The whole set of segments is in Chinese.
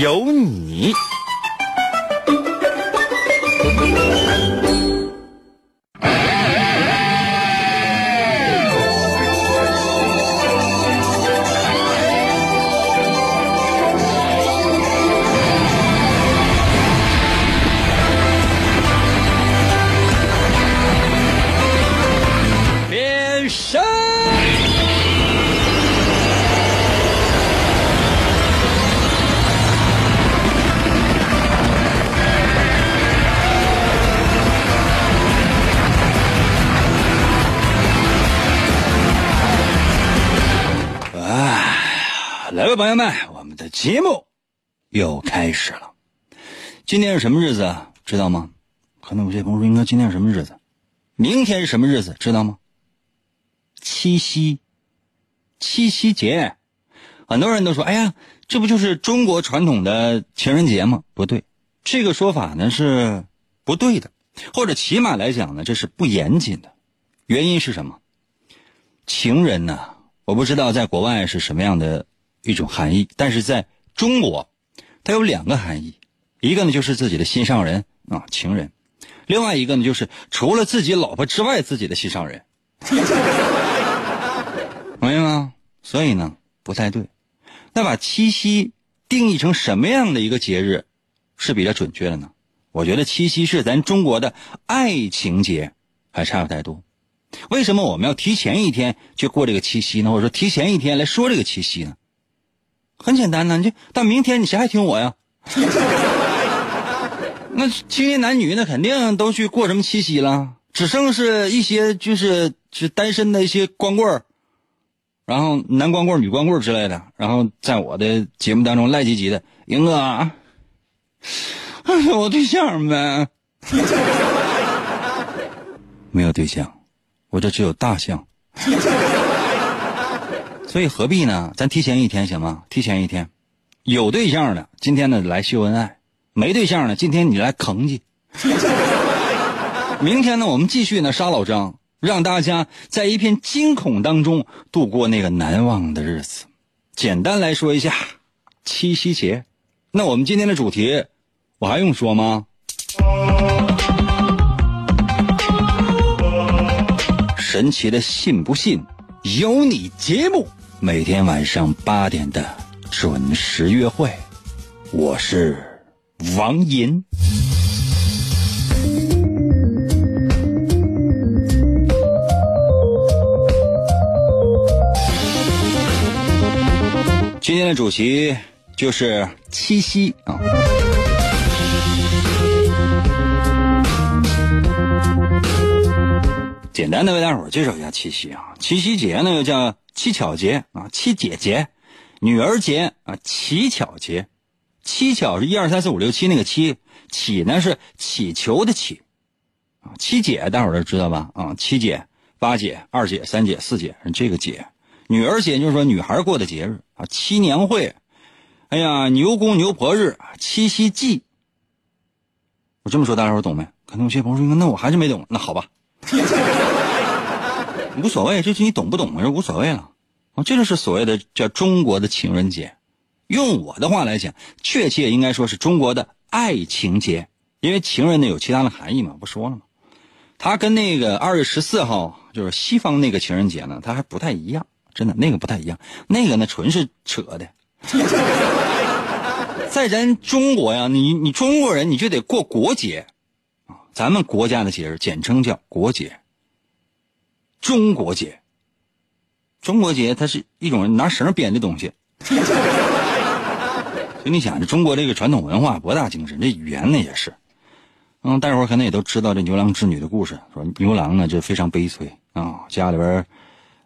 有你。朋友们，我们的节目又开始了。今天是什么日子？知道吗？可能有些朋友说，应该今天是什么日子？明天是什么日子？知道吗？七夕，七夕节。很多人都说，哎呀，这不就是中国传统的情人节吗？不对，这个说法呢是不对的，或者起码来讲呢，这是不严谨的。原因是什么？情人呢？我不知道在国外是什么样的一种含义，但是在中国，它有两个含义，一个呢就是自己的心上人啊，情人；另外一个呢就是除了自己老婆之外自己的心上人，明白吗？所以呢不太对。那把七夕定义成什么样的一个节日是比较准确的呢？我觉得七夕是咱中国的爱情节，还差不太多。为什么我们要提前一天去过这个七夕呢？或者说提前一天来说这个七夕呢？很简单呢，你就到明天你谁还听我呀？那青年男女那肯定都去过什么七夕了，只剩是一些就是是单身的一些光棍儿，然后男光棍儿、女光棍儿之类的，然后在我的节目当中赖唧唧的，英哥啊，我对象呗？没有对象。我这只有大象，所以何必呢？咱提前一天行吗？提前一天，有对象的今天呢来秀恩爱，没对象的今天你来坑去。明天呢，我们继续呢杀老张，让大家在一片惊恐当中度过那个难忘的日子。简单来说一下，七夕节。那我们今天的主题，我还用说吗？神奇的信不信有你节目，每天晚上八点的准时约会，我是王银。今天的主题就是七夕啊。简单的为大伙儿介绍一下七夕啊，七夕节呢又叫七巧节啊，七姐节、女儿节啊，乞巧节。七巧是一二三四五六七那个七，乞呢是乞求的乞啊。七姐大伙儿都知道吧？啊，七姐、八姐、二姐、三姐、四姐这个姐。女儿节就是说女孩过的节日啊。七年会，哎呀，牛公牛婆日，七夕祭。我这么说大家伙懂没？可能有些朋友说，那我还是没懂。那好吧。无所谓，就是你懂不懂，就无所谓了。啊，这就是所谓的叫中国的情人节。用我的话来讲，确切应该说是中国的爱情节，因为情人呢有其他的含义嘛，不说了吗？它跟那个二月十四号就是西方那个情人节呢，它还不太一样，真的那个不太一样。那个呢纯是扯的。在咱中国呀，你你中国人你就得过国节啊，咱们国家的节日简称叫国节。中国结，中国结它是一种拿绳编的东西，所以你想，这中国这个传统文化博大精深，这语言呢也是，嗯，大伙儿可能也都知道这牛郎织女的故事，说牛郎呢就非常悲催啊，家里边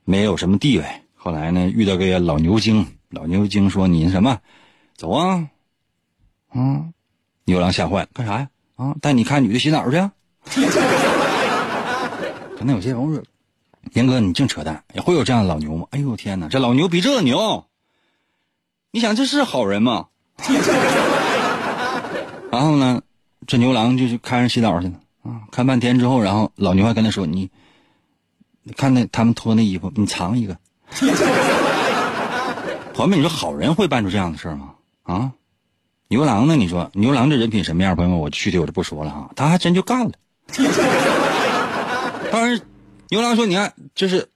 没有什么地位，后来呢遇到个老牛精，老牛精说你什么，走啊，嗯，牛郎吓坏了，干啥呀？啊，带你看女的洗澡去。可能有些朋友：“严哥，你净扯淡，也会有这样的老牛吗？”哎呦天哪，这老牛比这牛！你想这是好人吗？然后呢，这牛郎就去看人洗澡去了啊，看半天之后，然后老牛还跟他说：“你，看那他们脱那衣服，你藏一个。”朋友们，你说好人会办出这样的事吗？啊，牛郎呢？你说牛郎这人品什么样？朋友们，我具体我就不说了哈，他还真就干了。当然，牛郎说：“你看，就是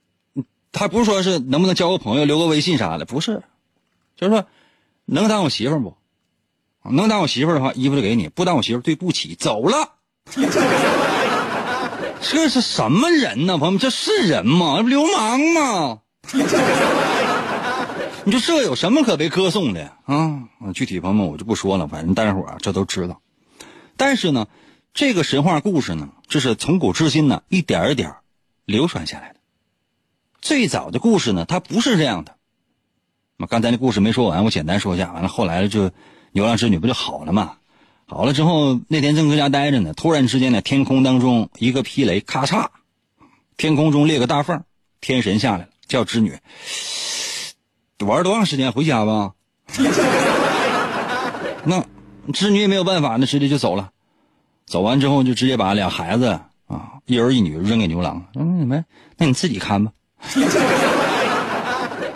他不是说是能不能交个朋友、留个微信啥的，不是，就是说能当我媳妇不？能当我媳妇的话，衣服就给你；不当我媳妇，对不起，走了。这是什么人呢？朋友们，这是人吗？流氓吗？你说这有什么可被歌颂的啊？具体朋友们我就不说了，反正大家伙儿这都知道。但是呢。这个神话故事呢，这是从古至今呢一点一点流传下来的。最早的故事呢，它不是这样的。那刚才那故事没说完，我简单说一下。完了，后来就牛郎织女不就好了吗？好了之后，那天正搁家待着呢，突然之间呢，天空当中一个霹雷，咔嚓，天空中裂个大缝，天神下来了，叫织女。玩多长时间？回家吧。那织女也没有办法，那直接就走了。走完之后，就直接把俩孩子啊，一儿一女扔给牛郎。嗯，你们，那你自己看吧。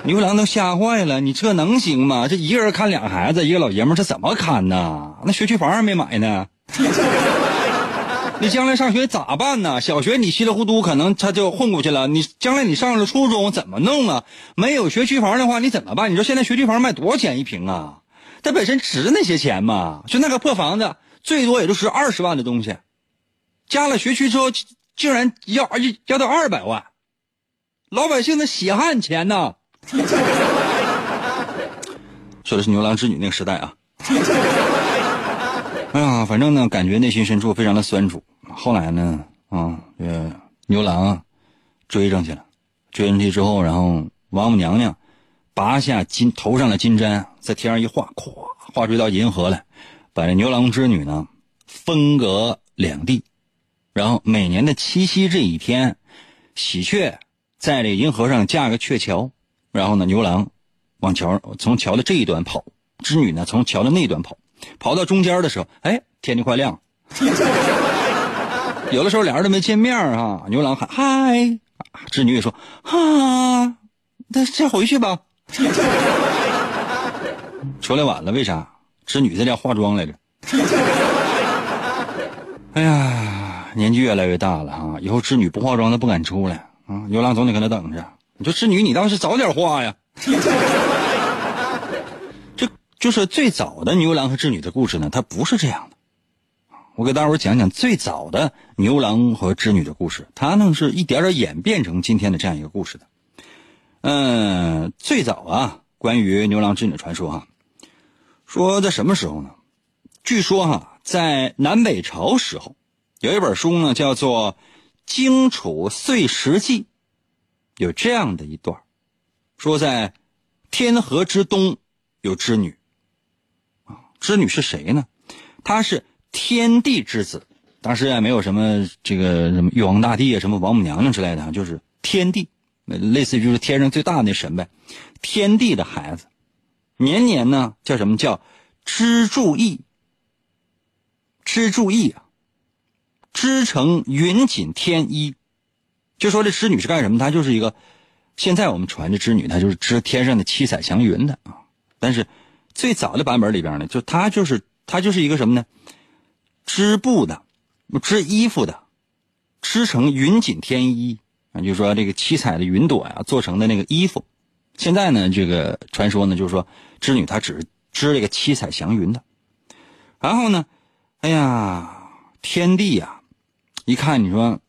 牛郎都吓坏了，你这能行吗？这一个人看俩孩子，一个老爷们这怎么看呢？那学区房还没买呢。你将来上学咋办呢？小学你稀里糊涂可能他就混过去了，你将来你上了初中怎么弄啊？没有学区房的话，你怎么办？你说现在学区房卖多少钱一平啊？它本身值那些钱吗？就那个破房子。最多也就是二十万的东西，加了学区之后，竟然要要到二百万，老百姓的血汗钱呐！说的是牛郎织女那个时代啊。哎呀，反正呢，感觉内心深处非常的酸楚。后来呢，啊，这牛郎追上去了，追上去之后，然后王母娘娘拔下金头上的金簪，在天上一画，咵，画出一道银河来。把这牛郎织女呢分隔两地，然后每年的七夕这一天，喜鹊在这银河上架个鹊桥，然后呢牛郎往桥从桥的这一端跑，织女呢从桥的那端跑，跑到中间的时候，哎，天就快亮。有的时候俩人都没见面啊，牛郎喊嗨，织女也说啊，那先回去吧。出来晚了，为啥？织女在家化妆来着。哎呀，年纪越来越大了哈，以后织女不化妆她不敢出来啊。牛郎总得搁那等着。你说织女，你倒是早点化呀。这就是最早的牛郎和织女的故事呢，它不是这样的。我给大伙讲讲最早的牛郎和织女的故事，它呢是一点点演变成今天的这样一个故事的。嗯，最早啊，关于牛郎织女的传说哈。说在什么时候呢？据说哈，在南北朝时候，有一本书呢，叫做《荆楚岁时记》，有这样的一段说在天河之东有织女，啊，织女是谁呢？她是天帝之子，当时也没有什么这个什么玉皇大帝啊，什么王母娘娘之类的，就是天帝，类似于就是天上最大的那神呗，天帝的孩子。年年呢，叫什么叫织柱意？织柱意啊，织成云锦天衣。就说这织女是干什么？她就是一个，现在我们传的织女，她就是织天上的七彩祥云的啊。但是最早的版本里边呢，就她就是她就是一个什么呢？织布的，织衣服的，织成云锦天衣啊，就是说这个七彩的云朵呀做成的那个衣服。现在呢，这个传说呢，就是说。织女她只是织这个七彩祥云的，然后呢，哎呀，天帝呀，一看你说，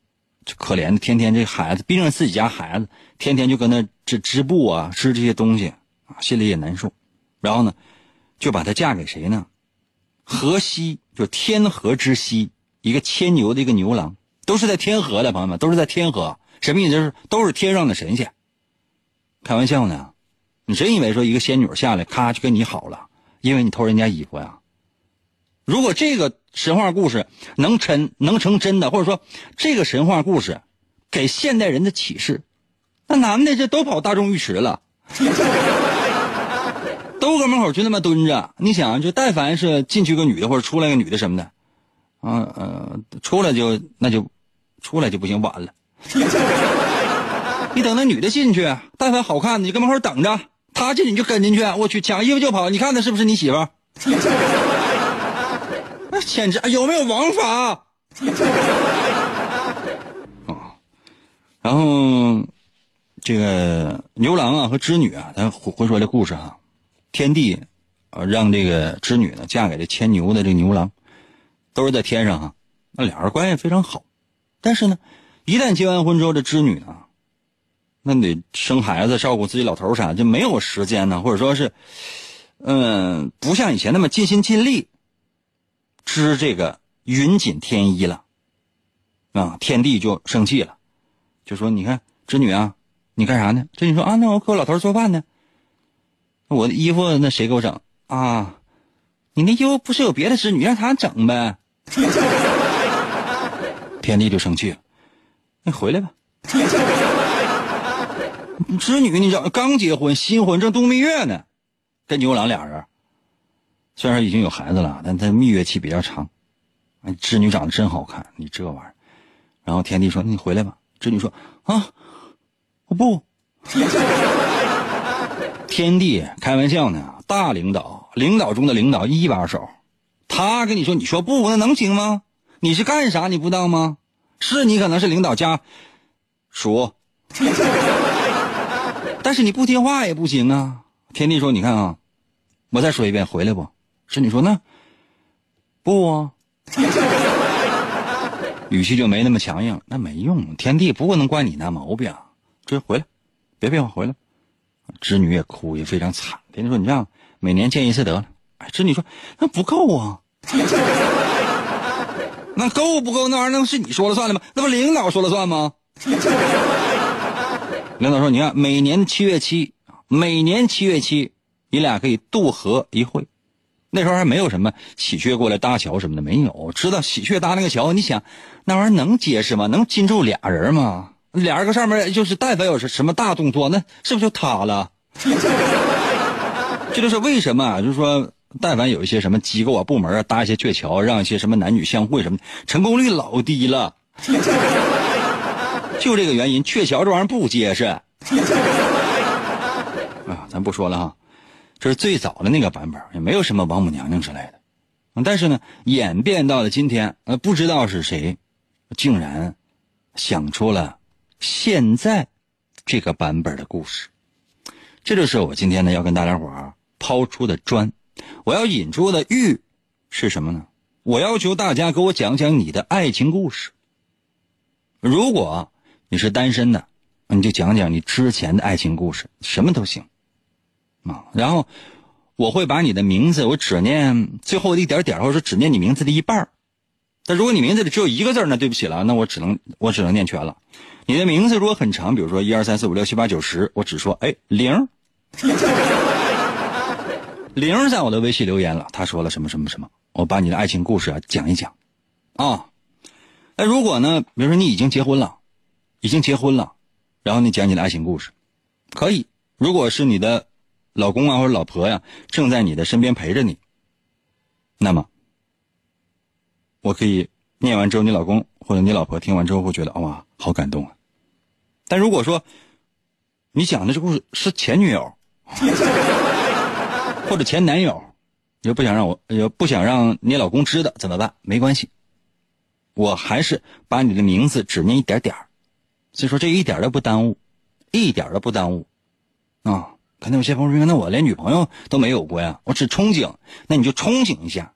这可怜的，天天这孩子，毕竟自己家孩子，天天就跟那织织布啊，织这些东西啊，心里也难受。然后呢，就把她嫁给谁呢？河西，就天河之西，一个牵牛的一个牛郎，都是在天河的朋友们，都是在天河，什么意思？就是都是天上的神仙。开玩笑呢。你真以为说一个仙女下来，咔就跟你好了，因为你偷人家衣服呀？如果这个神话故事能成能成真的，或者说这个神话故事给现代人的启示，那男的这都跑大众浴池了，都搁门口就那么蹲着。你想，就但凡是进去个女的或者出来个女的什么的，啊呃，出来就那就出来就不行，晚了。你等那女的进去，但凡好看的，你搁门口等着，她进去你就跟进去，我去抢衣服就跑。你看她是不是你媳妇？那简直有没有王法？啊，然后这个牛郎啊和织女啊，咱回说这故事啊，天帝啊让这个织女呢嫁给这牵牛的这牛郎，都是在天上啊，那俩人关系非常好，但是呢，一旦结完婚之后，这织女呢。那得生孩子、照顾自己老头啥，就没有时间呢，或者说是，嗯，不像以前那么尽心尽力织这个云锦天衣了，啊，天帝就生气了，就说：“你看织女啊，你干啥呢？”织女说：“啊，那我给我老头做饭呢。我的衣服那谁给我整啊？你那衣服不是有别的织女让他整呗？”天帝就生气了，你回来吧。织女，你知道刚结婚，新婚正度蜜月呢，跟牛郎俩人，虽然已经有孩子了，但他蜜月期比较长。织女长得真好看，你这玩意儿。然后天帝说：“你回来吧。”织女说：“啊，我不。”天帝开玩笑呢，大领导，领导中的领导，一把手，他跟你说：“你说不，那能行吗？你是干啥？你不知道吗？是你可能是领导家属。”但是你不听话也不行啊！天帝说：“你看啊，我再说一遍，回来不？”是你说那不啊？语气就没那么强硬，那没用。天帝不能怪你那毛病，这回来，别废话，回来。织女也哭，也非常惨。天帝说：“你这样，每年见一次得了。”哎，织女说：“那不够啊！那够不够？那玩意儿能是你说了算的吗？那不领导说了算吗？” 领导说：“你看，每年七月七，每年七月七，你俩可以渡河一会。那时候还没有什么喜鹊过来搭桥什么的，没有。知道喜鹊搭那个桥，你想，那玩意儿能结实吗？能禁住俩人吗？俩人搁上面，就是但凡有什么大动作，那是不是就塌了？这就是为什么，就是说，但凡有一些什么机构啊、部门啊搭一些鹊桥，让一些什么男女相会什么，成功率老低了。”就这个原因，鹊桥这玩意儿不结实 啊！咱不说了哈，这是最早的那个版本，也没有什么王母娘娘之类的。但是呢，演变到了今天，呃，不知道是谁，竟然想出了现在这个版本的故事。这就是我今天呢要跟大家伙儿抛出的砖，我要引出的玉是什么呢？我要求大家给我讲讲你的爱情故事。如果你是单身的，你就讲讲你之前的爱情故事，什么都行，啊，然后我会把你的名字，我只念最后的一点点，或者说只念你名字的一半但如果你名字里只有一个字那对不起了，那我只能我只能念全了。你的名字如果很长，比如说一二三四五六七八九十，我只说哎零，零 在我的微信留言了，他说了什么什么什么，我把你的爱情故事啊讲一讲，啊，那如果呢，比如说你已经结婚了。已经结婚了，然后你讲你的爱情故事，可以。如果是你的老公啊或者老婆呀，正在你的身边陪着你，那么我可以念完之后，你老公或者你老婆听完之后会觉得哇，好感动啊。但如果说你讲的这故事是前女友 或者前男友，你又不想让我，又不想让你老公知道怎么办？没关系，我还是把你的名字只念一点点。所以说这一点都不耽误，一点都不耽误，啊！可能有些朋友说，那我连女朋友都没有过呀，我只憧憬。那你就憧憬一下，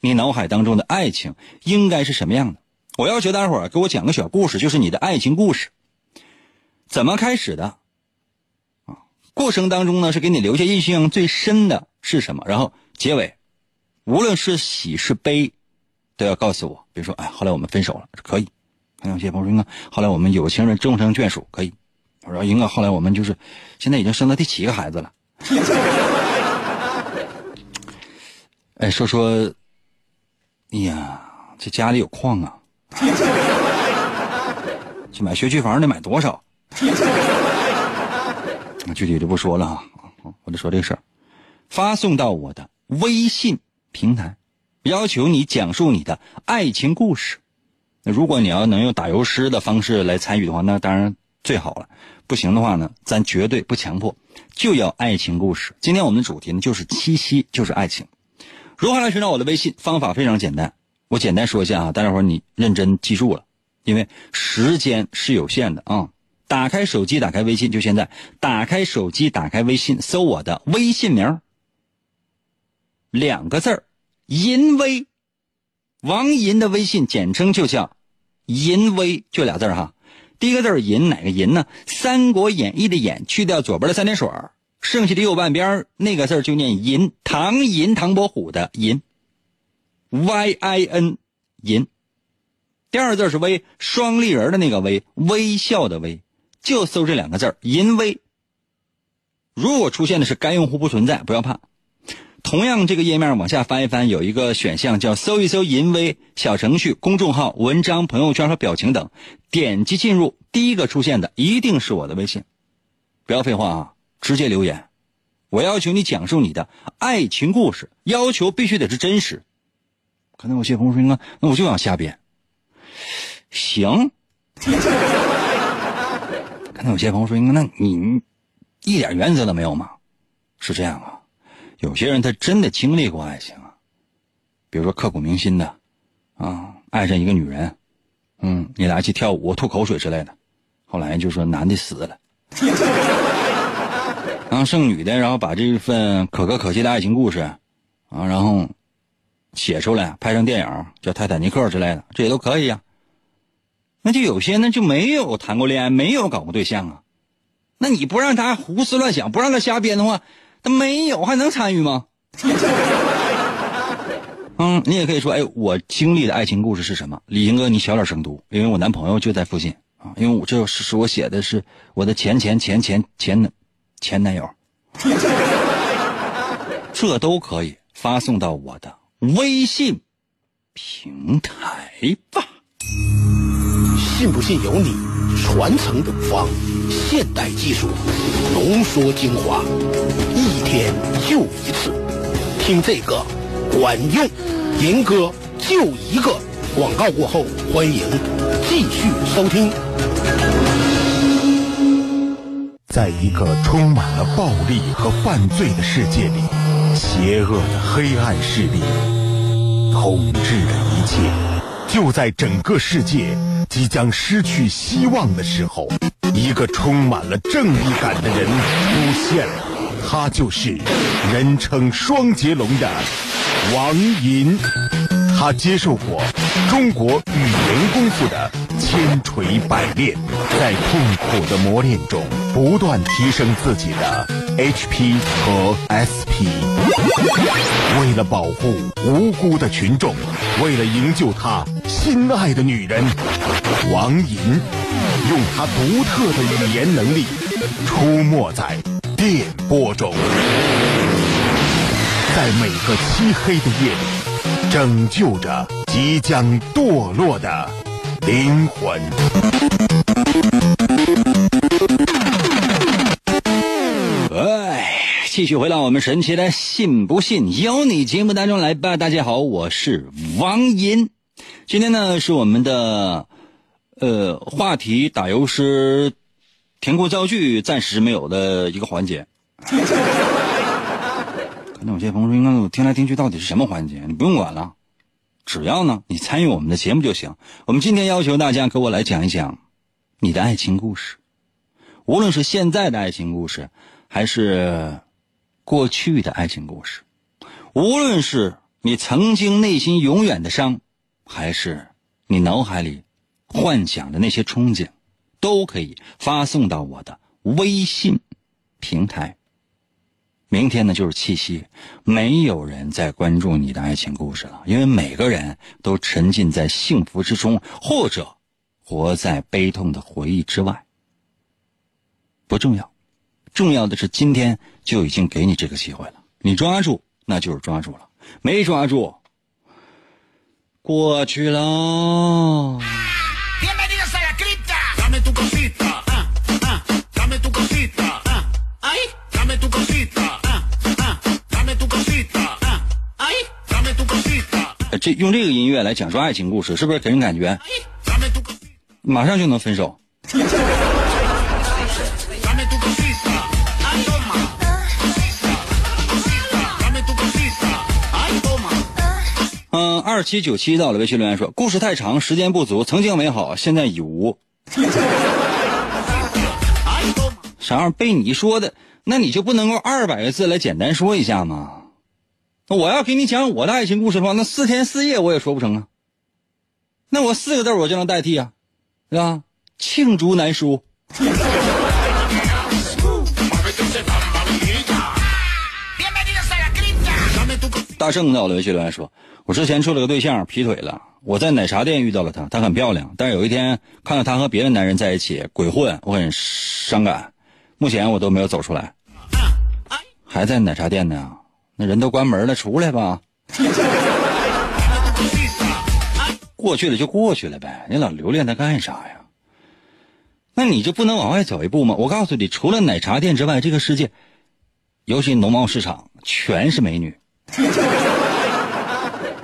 你脑海当中的爱情应该是什么样的？我要求大伙儿给我讲个小故事，就是你的爱情故事，怎么开始的？啊，过程当中呢是给你留下印象最深的是什么？然后结尾，无论是喜是悲，都要告诉我。比如说，哎，后来我们分手了，可以。还有些朋友说，后来我们有情人终成眷属，可以。我说，英哥，后来我们就是，现在已经生了第七个孩子了。哎，说说哎呀，这家里有矿啊！去买学区房得买多少？那 具体就不说了啊，我就说这个事儿。发送到我的微信平台，要求你讲述你的爱情故事。那如果你要能用打油诗的方式来参与的话，那当然最好了。不行的话呢，咱绝对不强迫，就要爱情故事。今天我们的主题呢，就是七夕，就是爱情。如何来寻找我的微信？方法非常简单，我简单说一下啊，大家伙你认真记住了，因为时间是有限的啊。打开手机，打开微信，就现在，打开手机，打开微信，搜我的微信名两个字儿，淫威，王银的微信简称就叫淫威，就俩字儿哈。第一个字儿银，哪个银呢？《三国演义》的演，去掉左边的三点水剩下的右半边那个字就念银。唐银，唐伯虎的银，Y I N，银。第二个字是微，双立人的那个微，微笑的微。就搜这两个字儿“淫威”。如果出现的是该用户不存在，不要怕。同样，这个页面往下翻一翻，有一个选项叫“搜一搜淫威”小程序、公众号、文章、朋友圈和表情等，点击进入，第一个出现的一定是我的微信。不要废话啊，直接留言。我要求你讲述你的爱情故事，要求必须得是真实。可能有些朋友说：“那那我就想瞎编。”行。可能有些朋友说：“那你一点原则都没有吗？”是这样啊，有些人他真的经历过爱情啊，比如说刻骨铭心的啊，爱上一个女人，嗯，你俩一起跳舞、吐口水之类的，后来就说男的死了，然后剩女的，然后把这份可歌可泣的爱情故事啊，然后写出来，拍成电影叫《泰坦尼克》之类的，这也都可以呀。那就有些呢就没有谈过恋爱，没有搞过对象啊。那你不让他胡思乱想，不让他瞎编的话，没有还能参与吗？嗯，你也可以说，哎，我经历的爱情故事是什么？李英哥，你小点声读，因为我男朋友就在附近啊。因为我这是是我写的是我的前前前前前男前男友，这都可以发送到我的微信平台吧。信不信由你，传承永芳，现代技术浓缩精华，一天就一次，听这个管用，银哥就一个。广告过后，欢迎继续收听。在一个充满了暴力和犯罪的世界里，邪恶的黑暗势力统治着一切。就在整个世界。即将失去希望的时候，一个充满了正义感的人出现了，他就是人称双截龙的王银。他接受过中国语言功夫的千锤百炼，在痛苦的磨练中不断提升自己的 HP 和 SP。为了保护无辜的群众，为了营救他心爱的女人。王银用他独特的语言能力，出没在电波中，在每个漆黑的夜里，拯救着即将堕落的灵魂。续回到我们神奇的“信不信由你”节目当中来吧。大家好，我是王银，今天呢是我们的。呃，话题打油诗，填空造句暂时没有的一个环节。可能有些朋友说：“应该我听来听去到底是什么环节？”你不用管了，只要呢你参与我们的节目就行。我们今天要求大家给我来讲一讲你的爱情故事，无论是现在的爱情故事，还是过去的爱情故事，无论是你曾经内心永远的伤，还是你脑海里。幻想的那些憧憬，都可以发送到我的微信平台。明天呢就是七夕，没有人再关注你的爱情故事了，因为每个人都沉浸在幸福之中，或者活在悲痛的回忆之外。不重要，重要的是今天就已经给你这个机会了，你抓住那就是抓住了，没抓住，过去了。这用这个音乐来讲述爱情故事，是不是给人感觉马上就能分手？二七九七到了微信留言说：“故事太长，时间不足，曾经美好，现在已无。”啥玩意儿？被你说的，那你就不能够二百个字来简单说一下吗？我要给你讲我的爱情故事的话，那四天四夜我也说不成啊。那我四个字我就能代替啊，对吧？罄竹难书。大圣在我的微信留言说：“我之前处了个对象，劈腿了。我在奶茶店遇到了她，她很漂亮。但是有一天看到她和别的男人在一起鬼混，我很伤感。目前我都没有走出来，还在奶茶店呢。那人都关门了，出来吧。过去了就过去了呗，你老留恋它干啥呀？那你就不能往外走一步吗？我告诉你，除了奶茶店之外，这个世界，尤其农贸市场，全是美女。”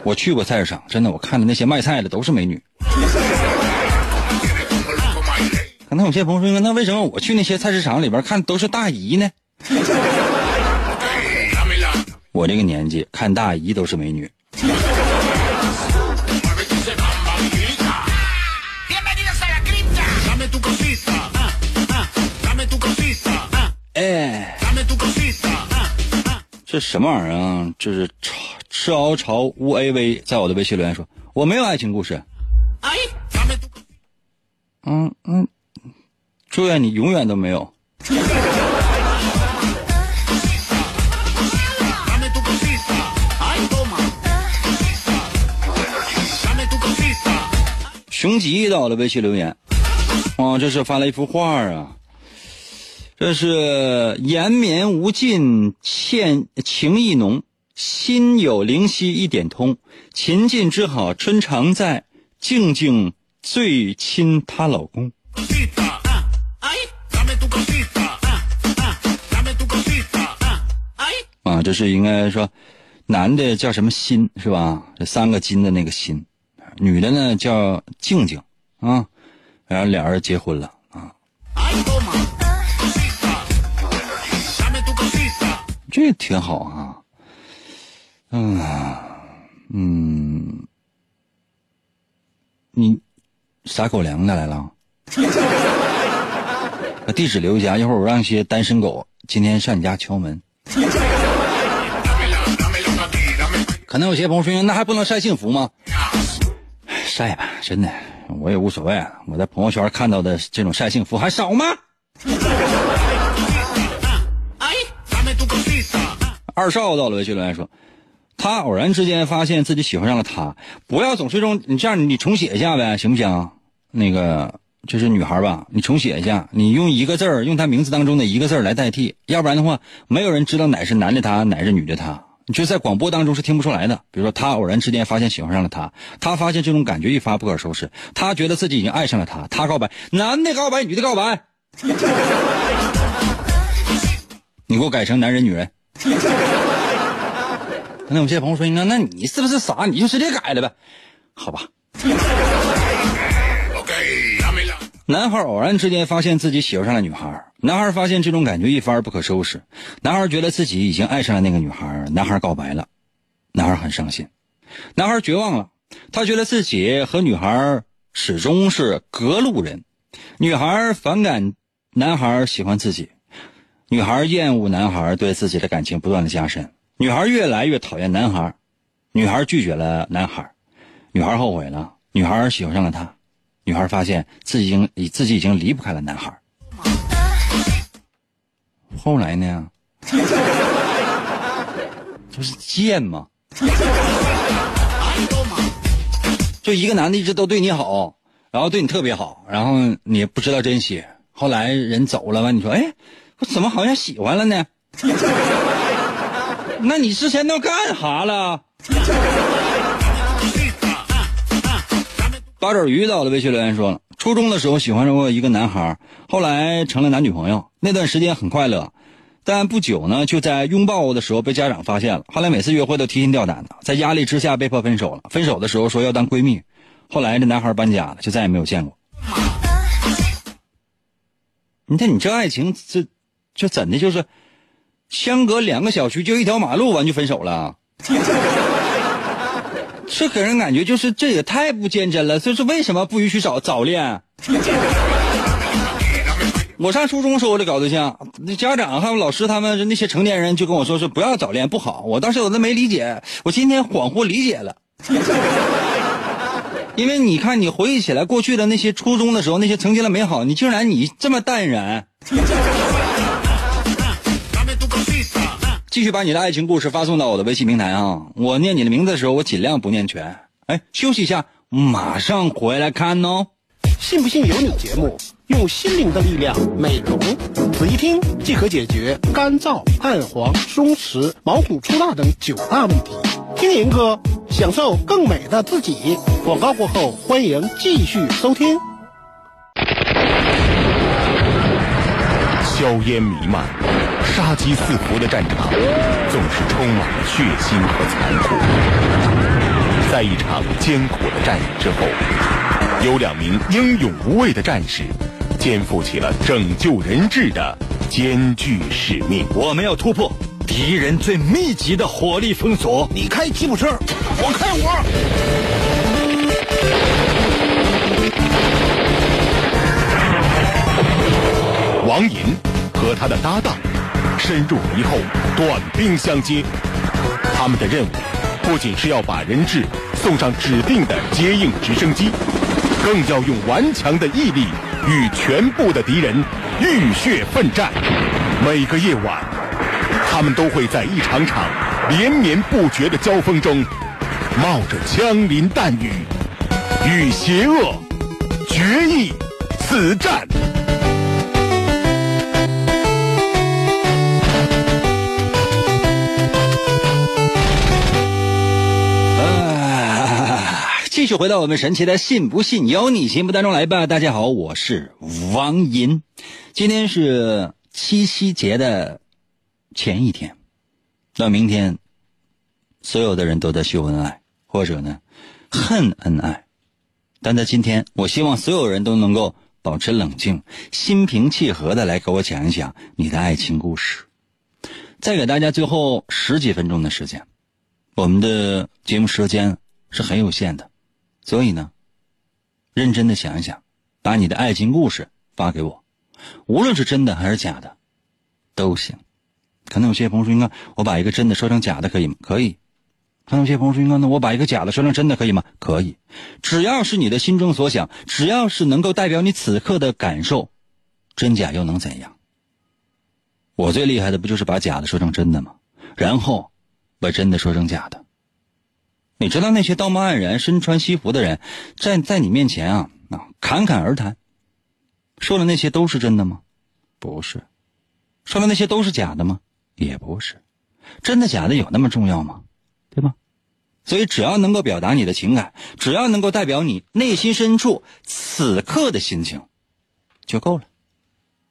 我去过菜市场，真的，我看的那些卖菜的都是美女。可能有些朋友说，那为什么我去那些菜市场里边看都是大姨呢？我这个年纪看大姨都是美女。哎。这什么玩意儿啊？这是超赤敖朝乌 A V 在我的微信留言说我没有爱情故事。嗯嗯，祝愿你永远都没有。熊吉到了微信留言，哦，这是发了一幅画啊。这是延绵无尽，欠情意浓，心有灵犀一点通，秦晋之好，春常在，静静最亲她老公。啊，这是应该说，男的叫什么心是吧？这三个金的那个心，女的呢叫静静啊，然后俩人结婚了啊。这挺好啊，嗯嗯，你撒狗粮的来了？把地址留一下，一会儿我让一些单身狗今天上你家敲门。可能有些朋友说，那还不能晒幸福吗？晒吧，真的，我也无所谓。我在朋友圈看到的这种晒幸福还少吗？二少到了微信留言说，他偶然之间发现自己喜欢上了他，不要总是用你这样，你重写一下呗，行不行？那个就是女孩吧？你重写一下，你用一个字儿，用他名字当中的一个字儿来代替，要不然的话，没有人知道哪是男的他，哪是女的他，你就在广播当中是听不出来的。比如说，他偶然之间发现喜欢上了他，他发现这种感觉一发不可收拾，他觉得自己已经爱上了他，他告白，男的告白，女的告白，你给我改成男人女人。那有些朋友说：“那那你是不是傻？你就直接改了呗？好吧。”男孩偶然之间发现自己喜欢上了女孩，男孩发现这种感觉一发而不可收拾，男孩觉得自己已经爱上了那个女孩，男孩告白了，男孩很伤心，男孩绝望了，他觉得自己和女孩始终是隔路人，女孩反感男孩喜欢自己。女孩厌恶男孩对自己的感情不断的加深，女孩越来越讨厌男孩，女孩拒绝了男孩，女孩后悔了，女孩喜欢上了他，女孩发现自己已经自己已经离不开了男孩。后来呢？这是贱吗？就一个男的一直都对你好，然后对你特别好，然后你不知道珍惜，后来人走了吧，你说哎。我怎么好像喜欢了呢？那你之前都干啥了？八爪鱼到的微信留言说了，初中的时候喜欢上过一个男孩，后来成了男女朋友，那段时间很快乐，但不久呢，就在拥抱的时候被家长发现了，后来每次约会都提心吊胆的，在压力之下被迫分手了。分手的时候说要当闺蜜，后来这男孩搬家了，就再也没有见过。你看你这爱情，这这怎的就是相隔两个小区就一条马路完就分手了？这给人感觉就是这也太不坚贞了。这是为什么不允许早早恋？我上初中时候我就搞对象，那家长还有老师他们那些成年人就跟我说是不要早恋不好。我当时我都没理解，我今天恍惚理解了。因为你看，你回忆起来过去的那些初中的时候那些曾经的美好，你竟然你这么淡然。继续把你的爱情故事发送到我的微信平台啊！我念你的名字的时候，我尽量不念全。哎，休息一下，马上回来看哦。信不信由你节目，用心灵的力量美容，仔细听即可解决干燥、暗黄、松弛、毛孔粗大等九大问题。听严哥，享受更美的自己。广告过后，欢迎继续收听。硝烟弥漫、杀机四伏的战场，总是充满了血腥和残酷。在一场艰苦的战役之后，有两名英勇无畏的战士，肩负起了拯救人质的艰巨使命。我们要突破敌人最密集的火力封锁。你开吉普车，我开我。王银和他的搭档深入敌后，短兵相接。他们的任务不仅是要把人质送上指定的接应直升机，更要用顽强的毅力与全部的敌人浴血奋战。每个夜晚，他们都会在一场场连绵不绝的交锋中，冒着枪林弹雨，与邪恶决一死战。继续回到我们神奇的“信不信由你”节目当中来吧。大家好，我是王银，今天是七夕节的前一天，到明天，所有的人都在秀恩爱，或者呢恨恩爱，但在今天，我希望所有人都能够保持冷静，心平气和的来给我讲一讲你的爱情故事。再给大家最后十几分钟的时间。我们的节目时间是很有限的，所以呢，认真的想一想，把你的爱情故事发给我，无论是真的还是假的，都行。可能有些朋友说：“应该我把一个真的说成假的可以吗？”可以。可能有些朋友说：“应该那我把一个假的说成真的可以吗？”可以。只要是你的心中所想，只要是能够代表你此刻的感受，真假又能怎样？我最厉害的不就是把假的说成真的吗？然后。把真的说成假的，你知道那些道貌岸然、身穿西服的人，在在你面前啊啊侃侃而谈，说的那些都是真的吗？不是，说的那些都是假的吗？也不是，真的假的有那么重要吗？对吧？所以只要能够表达你的情感，只要能够代表你内心深处此刻的心情，就够了。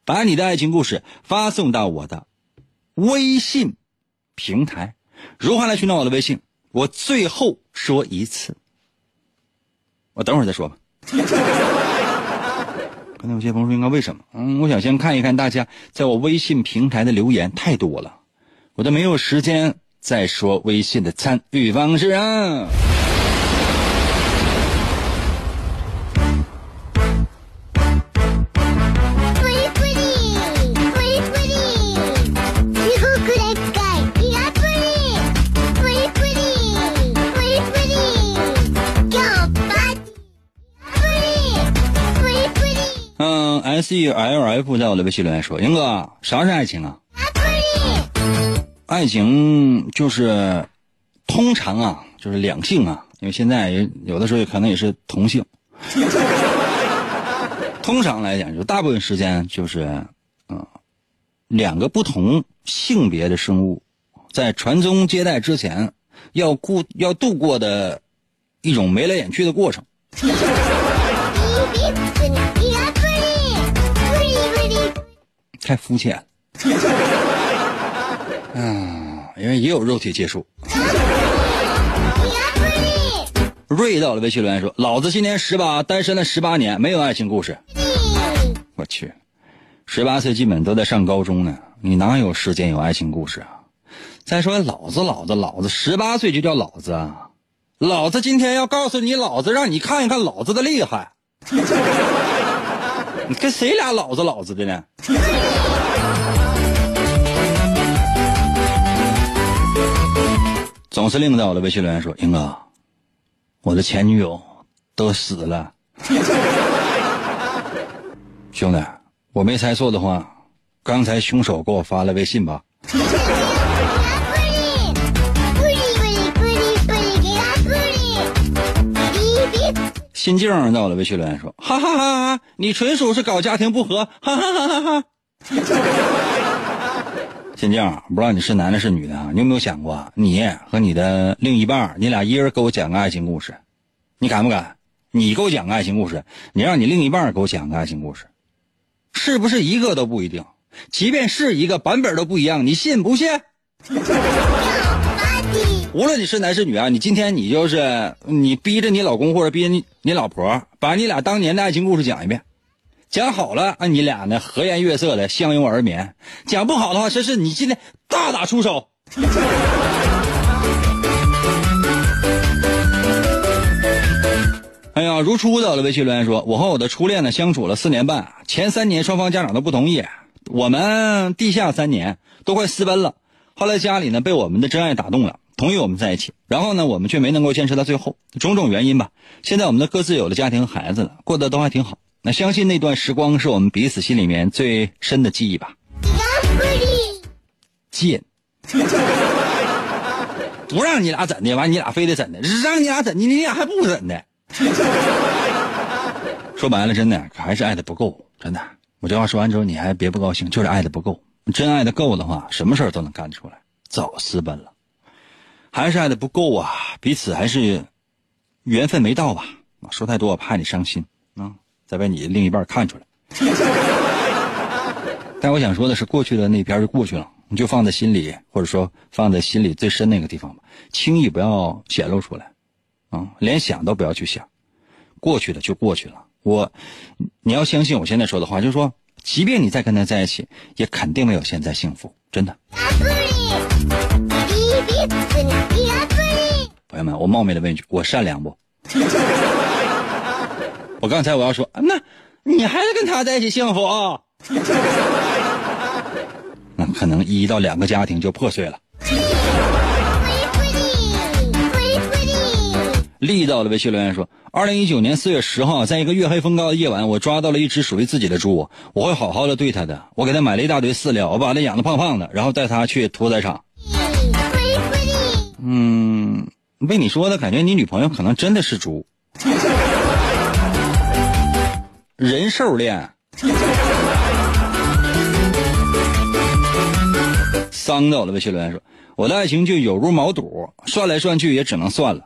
把你的爱情故事发送到我的微信平台。如何来寻找我的微信？我最后说一次，我等会儿再说吧。刚才有些朋友说应该为什么？嗯，我想先看一看大家在我微信平台的留言太多了，我都没有时间再说微信的参与方式啊。S E L F 在我的微信留言说：“英哥，啥是爱情啊？爱情就是通常啊，就是两性啊，因为现在有的时候可能也是同性。通常来讲，就大部分时间就是嗯，两个不同性别的生物在传宗接代之前要过要度过的一种眉来眼去的过程。太肤浅了。嗯，因为也有肉体接触。瑞到了微信留言说：“老子今年十八，单身了十八年，没有爱情故事。”我去，十八岁基本都在上高中呢，你哪有时间有爱情故事啊？再说老子老子老子十八岁就叫老子啊！老子今天要告诉你，老子让你看一看老子的厉害。跟谁俩老子老子的呢？总司令在我的微信留言说：“英哥，我的前女友都死了。兄弟，我没猜错的话，刚才凶手给我发了微信吧？”心静在我的微信留言说：“哈哈哈哈，你纯属是搞家庭不和，哈哈哈哈哈。”心静，不知道你是男的是女的啊？你有没有想过，你和你的另一半，你俩一人给我讲个爱情故事，你敢不敢？你给我讲个爱情故事，你让你另一半给我讲个爱情故事，是不是一个都不一定？即便是一个版本都不一样，你信不信？无论你是男是女啊，你今天你就是你逼着你老公或者逼着你你老婆，把你俩当年的爱情故事讲一遍，讲好了啊，你俩呢和颜悦色的相拥而眠；讲不好的话，这是你今天大打出手。哎呀，如初的微信留言说，我和我的初恋呢相处了四年半，前三年双方家长都不同意，我们地下三年都快私奔了，后来家里呢被我们的真爱打动了。同意我们在一起，然后呢，我们却没能够坚持到最后，种种原因吧。现在我们的各自有了家庭、孩子了，过得都还挺好。那相信那段时光是我们彼此心里面最深的记忆吧。贱，不让你俩怎的，完你俩非得怎的，让你俩怎的，你俩还不怎的。说白了，真的还是爱的不够，真的。我这话说完之后，你还别不高兴，就是爱的不够。真爱的够的话，什么事儿都能干得出来。早私奔了。还是爱的不够啊，彼此还是缘分没到吧？说太多我怕你伤心啊，再被你另一半看出来。但我想说的是，过去的那边就过去了，你就放在心里，或者说放在心里最深那个地方吧，轻易不要显露出来啊，连想都不要去想，过去的就过去了。我，你要相信我现在说的话，就是说，即便你再跟他在一起，也肯定没有现在幸福，真的。朋友们，我冒昧的问一句，我善良不？我刚才我要说，那你还是跟他在一起幸福啊？那可能一到两个家庭就破碎了。力道的微信留言说：二零一九年四月十号，在一个月黑风高的夜晚，我抓到了一只属于自己的猪，我会好好的对它的。我给它买了一大堆饲料，我把它养的胖胖的，然后带它去屠宰场。嗯，被你说的感觉，你女朋友可能真的是猪，人兽恋。伤到了，微信留言说：“我的爱情就有如毛肚，涮来涮去也只能算了。”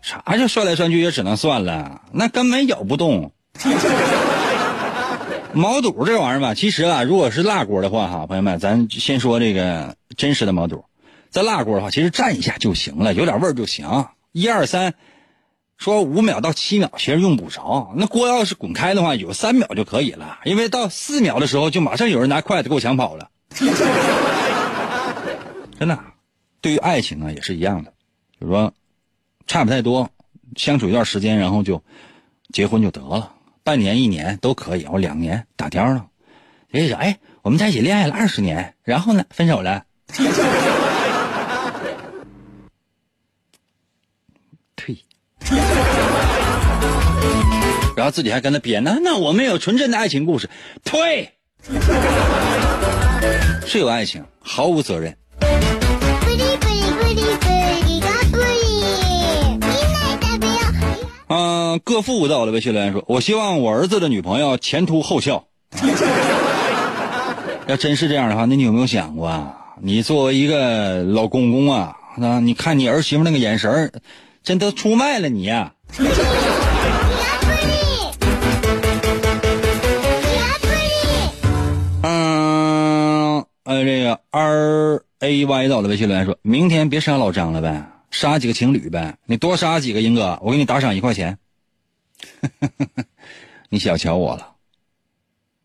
啥叫涮来涮去也只能算了？那根本咬不动。毛肚这玩意儿吧，其实啊，如果是辣锅的话，哈，朋友们，咱先说这个真实的毛肚。在辣锅的话，其实蘸一下就行了，有点味儿就行。一二三，说五秒到七秒，其实用不着。那锅要是滚开的话，有三秒就可以了。因为到四秒的时候，就马上有人拿筷子给我抢跑了。真的，对于爱情啊也是一样的，就是说，差不太多，相处一段时间，然后就结婚就得了，半年一年都可以，我两年打颠了。也说，哎，我们在一起恋爱了二十年，然后呢，分手了。然后自己还跟他编呢，那我们有纯真的爱情故事，退，是有爱情，毫无责任。嗯，各父到了微信留言说，我希望我儿子的女朋友前凸后翘。要真是这样的话，那你有没有想过啊？你作为一个老公公啊，那你看你儿媳妇那个眼神真都出卖了你呀！嗯，呃，这个 R A Y 到了微信留言说，明天别杀老张了呗，杀几个情侣呗，你多杀几个，英哥，我给你打赏一块钱。你小瞧我了，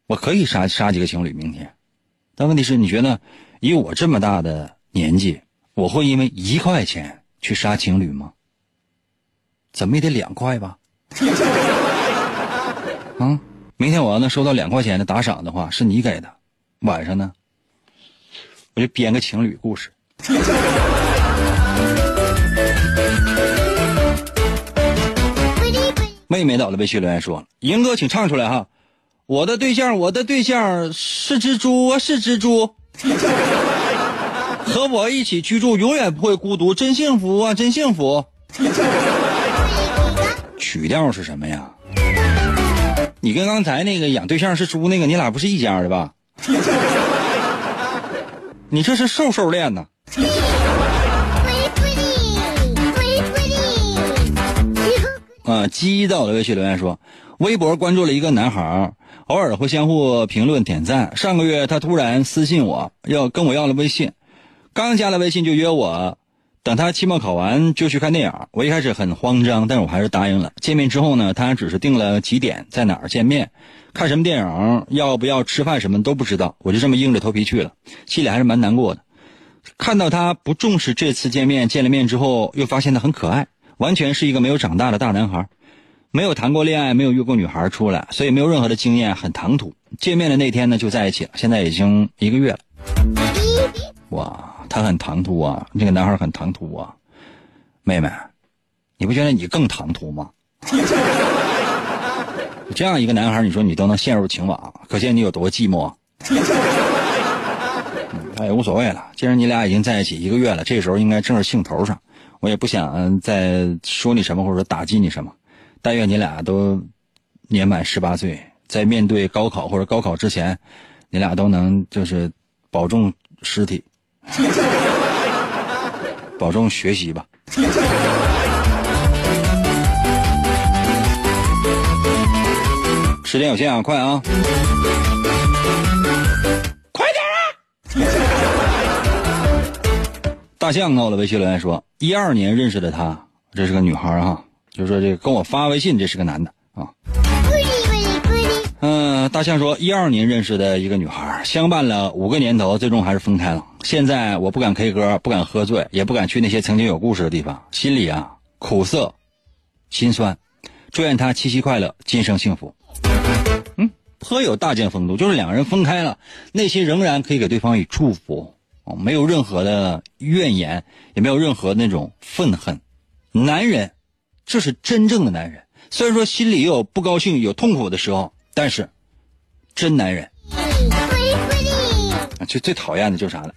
我可以杀杀几个情侣明天，但问题是，你觉得以我这么大的年纪，我会因为一块钱去杀情侣吗？怎么也得两块吧？啊，明天我要能收到两块钱的打赏的话，是你给的，晚上呢，我就编个情侣故事。妹妹到了，微信留言说了：“赢哥，请唱出来哈！我的对象，我的对象是蜘蛛啊，是蜘蛛，和我一起居住，永远不会孤独，真幸福啊，真幸福。”曲调是什么呀？你跟刚才那个养对象是猪那个，你俩不是一家的吧？你这是瘦瘦练呢。啊，鸡在我的微信留言说，微博关注了一个男孩，偶尔会相互评论点赞。上个月他突然私信我要跟我要了微信，刚加了微信就约我，等他期末考完就去看电影。我一开始很慌张，但是我还是答应了。见面之后呢，他只是定了几点在哪儿见面，看什么电影，要不要吃饭什么都不知道。我就这么硬着头皮去了，心里还是蛮难过的。看到他不重视这次见面，见了面之后又发现他很可爱。完全是一个没有长大的大男孩，没有谈过恋爱，没有约过女孩出来，所以没有任何的经验，很唐突。见面的那天呢，就在一起了，现在已经一个月了。哇，他很唐突啊，这个男孩很唐突啊。妹妹，你不觉得你更唐突吗？这样一个男孩，你说你都能陷入情网，可见你有多寂寞。他也无所谓了，既然你俩已经在一起一个月了，这时候应该正是兴头上。我也不想再说你什么，或者说打击你什么。但愿你俩都年满十八岁，在面对高考或者高考之前，你俩都能就是保重尸体，保重学习吧。时间有限啊，快啊！快点啊！大象到了，微信留言说：一二年认识的她，这是个女孩哈，就说这个跟我发微信，这是个男的啊。嗯，大象说一二年认识的一个女孩，相伴了五个年头，最终还是分开了。现在我不敢 K 歌，不敢喝醉，也不敢去那些曾经有故事的地方，心里啊苦涩、心酸。祝愿她七夕快乐，今生幸福。嗯，颇有大将风度，就是两个人分开了，内心仍然可以给对方以祝福。哦，没有任何的怨言，也没有任何那种愤恨。男人，这是真正的男人。虽然说心里有不高兴、有痛苦的时候，但是真男人。就最讨厌的就是啥呢？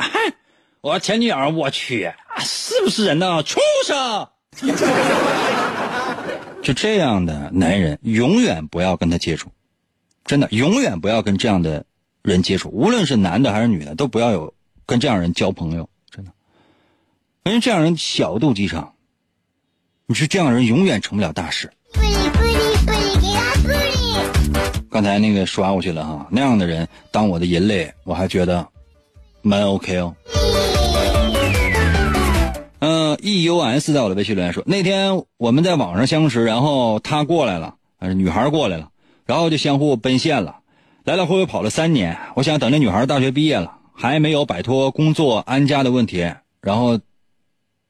我前女友，我去，是不是人呢？畜生！就这样的男人，永远不要跟他接触。真的，永远不要跟这样的人接触。无论是男的还是女的，都不要有。跟这样人交朋友，真的，因为这样人小肚鸡肠。你说这样人永远成不了大事。刚才那个刷过去了哈，那样的人当我的人类，我还觉得蛮 OK 哦。嗯，E U S 在我的微信留言说，那天我们在网上相识，然后他过来了，女孩过来了，然后就相互奔现了，来来回回跑了三年。我想等这女孩大学毕业了。还没有摆脱工作安家的问题，然后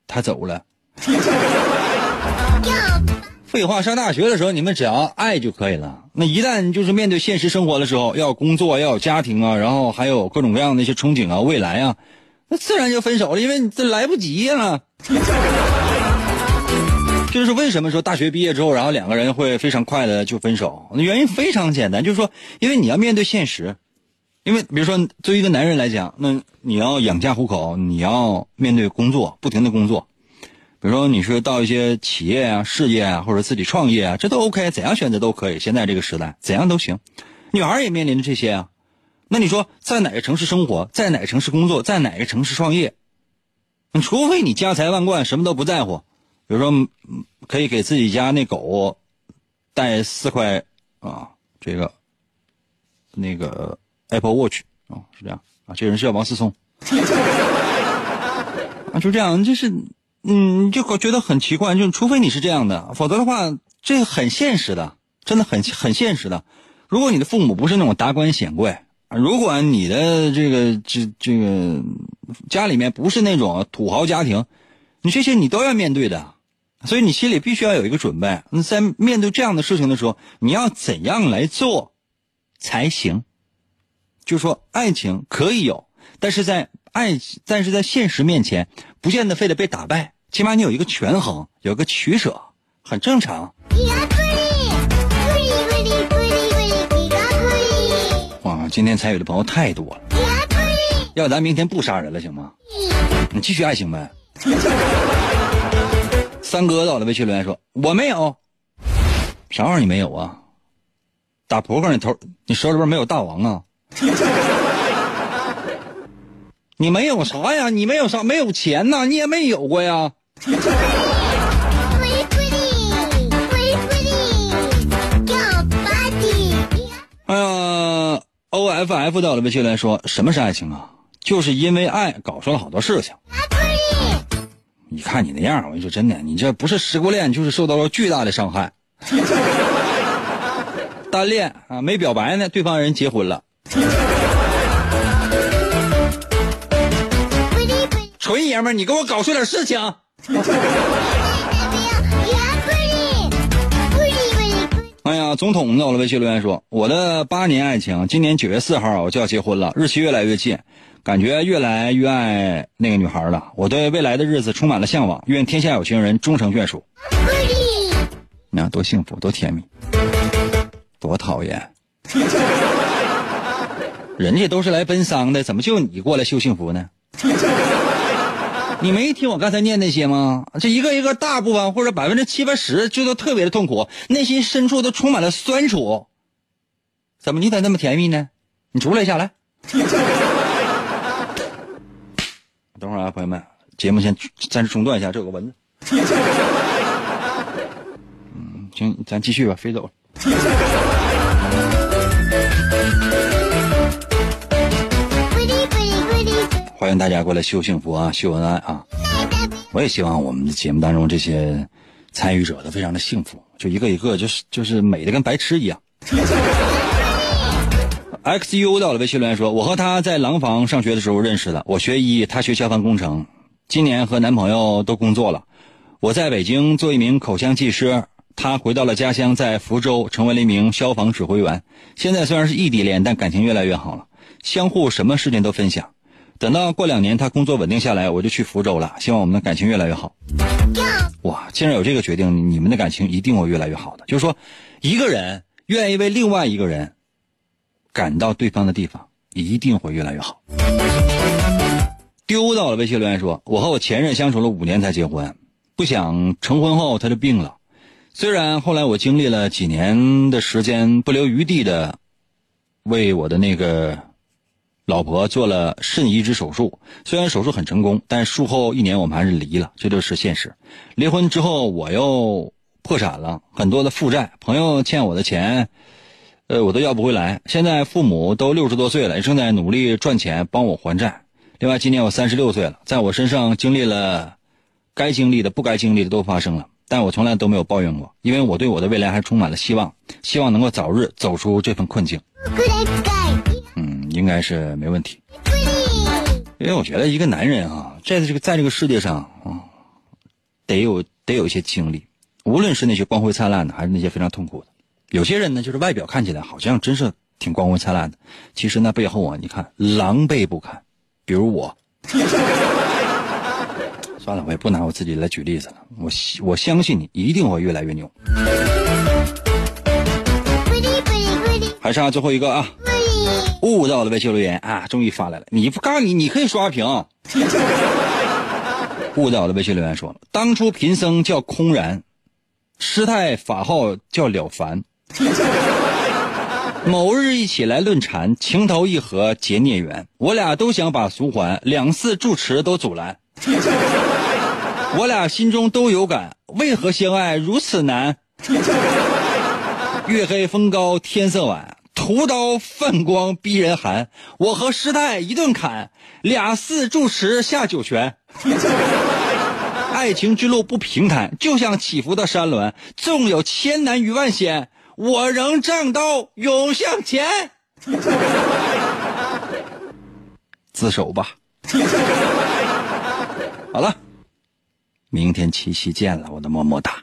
他走了。废话，上大学的时候你们只要爱就可以了。那一旦就是面对现实生活的时候，要工作，要有家庭啊，然后还有各种各样的一些憧憬啊，未来啊，那自然就分手了，因为你这来不及呀。就是为什么说大学毕业之后，然后两个人会非常快的就分手？那原因非常简单，就是说，因为你要面对现实。因为比如说，作为一个男人来讲，那你要养家糊口，你要面对工作，不停的工作。比如说，你是到一些企业啊、事业啊，或者自己创业啊，这都 OK，怎样选择都可以。现在这个时代，怎样都行。女孩也面临着这些啊。那你说，在哪个城市生活，在哪个城市工作，在哪个城市创业？除非你家财万贯，什么都不在乎，比如说可以给自己家那狗带四块啊，这个那个 Apple Watch 啊，是这样啊，这人是叫王思聪 啊，就这样，就是嗯，就觉得很奇怪，就除非你是这样的，否则的话，这很现实的，真的很很现实的。如果你的父母不是那种达官显贵，如果你的这个这这个家里面不是那种土豪家庭，你这些你都要面对的，所以你心里必须要有一个准备。那在面对这样的事情的时候，你要怎样来做才行？就说爱情可以有，但是在爱，但是在现实面前，不见得非得被打败，起码你有一个权衡，有一个取舍，很正常。哇，今天参与的朋友太多了，要咱明天不杀人了行吗？你继续爱情呗。三哥到了微信留言说：“我没有，啥玩意儿你没有啊？打扑克你头，你手里边没有大王啊？你没有啥呀？你没有啥？没有钱呐？你也没有过呀？哎呀，O F F 到了微信来说：什么是爱情啊？就是因为爱搞出了好多事情。你看你那样，我跟你说真的，你这不是失过恋，就是受到了巨大的伤害。单恋啊，没表白呢，对方人结婚了。纯爷们儿，你给我搞出点事情。哎呀，总统到了微信留言说：“我的八年爱情，今年九月四号我就要结婚了，日期越来越近，感觉越来越爱那个女孩了。我对未来的日子充满了向往，愿天下有情人终成眷属。你看多幸福，多甜蜜，多讨厌！人家都是来奔丧的，怎么就你过来秀幸福呢？你没听我刚才念那些吗？这一个一个大部分或者百分之七八十，就都特别的痛苦，内心深处都充满了酸楚。怎么你咋那么甜蜜呢？你出来一下来。等会儿啊，朋友们，节目先暂时中断一下，这有个蚊子。嗯，行，咱继续吧，飞走了。欢迎大家过来秀幸福啊，秀恩爱啊！我也希望我们的节目当中这些参与者都非常的幸福，就一个一个就是就是美的跟白痴一样。XU 到了微信留言说：“我和他在廊坊上学的时候认识的，我学医，他学消防工程，今年和男朋友都工作了。我在北京做一名口腔技师，他回到了家乡，在福州成为了一名消防指挥员。现在虽然是异地恋，但感情越来越好了，相互什么事情都分享。等到过两年他工作稳定下来，我就去福州了。希望我们的感情越来越好。哇，既然有这个决定，你们的感情一定会越来越好的。就是说，一个人愿意为另外一个人赶到对方的地方，一定会越来越好。丢到了微信留言说：“我和我前任相处了五年才结婚，不想成婚后他就病了。虽然后来我经历了几年的时间，不留余地的为我的那个。”老婆做了肾移植手术，虽然手术很成功，但术后一年我们还是离了，这就是现实。离婚之后我又破产了，很多的负债，朋友欠我的钱，呃，我都要不回来。现在父母都六十多岁了，也正在努力赚钱帮我还债。另外，今年我三十六岁了，在我身上经历了该经历的、不该经历的都发生了，但我从来都没有抱怨过，因为我对我的未来还充满了希望，希望能够早日走出这份困境。嗯，应该是没问题，因为我觉得一个男人啊，在这个在这个世界上啊，得有得有一些经历，无论是那些光辉灿烂的，还是那些非常痛苦的。有些人呢，就是外表看起来好像真是挺光辉灿烂的，其实那背后啊，你看狼狈不堪。比如我，算了，我也不拿我自己来举例子了。我我相信你一定会越来越牛。还差最后一个啊。悟到的微信留言啊，终于发来了。你不告诉你，你可以刷屏。悟到的微信留言说：“当初贫僧叫空然，师太法号叫了凡。某日一起来论禅，情投意合结孽缘。我俩都想把俗还，两次住持都阻拦。我俩心中都有感，为何相爱如此难？月黑风高天色晚，屠刀泛光逼人寒。我和师太一顿砍，俩四住持下九泉。爱情之路不平坦，就像起伏的山峦，纵有千难与万险，我仍仗刀勇向前。自首吧。好了，明天七夕见了，我的么么哒。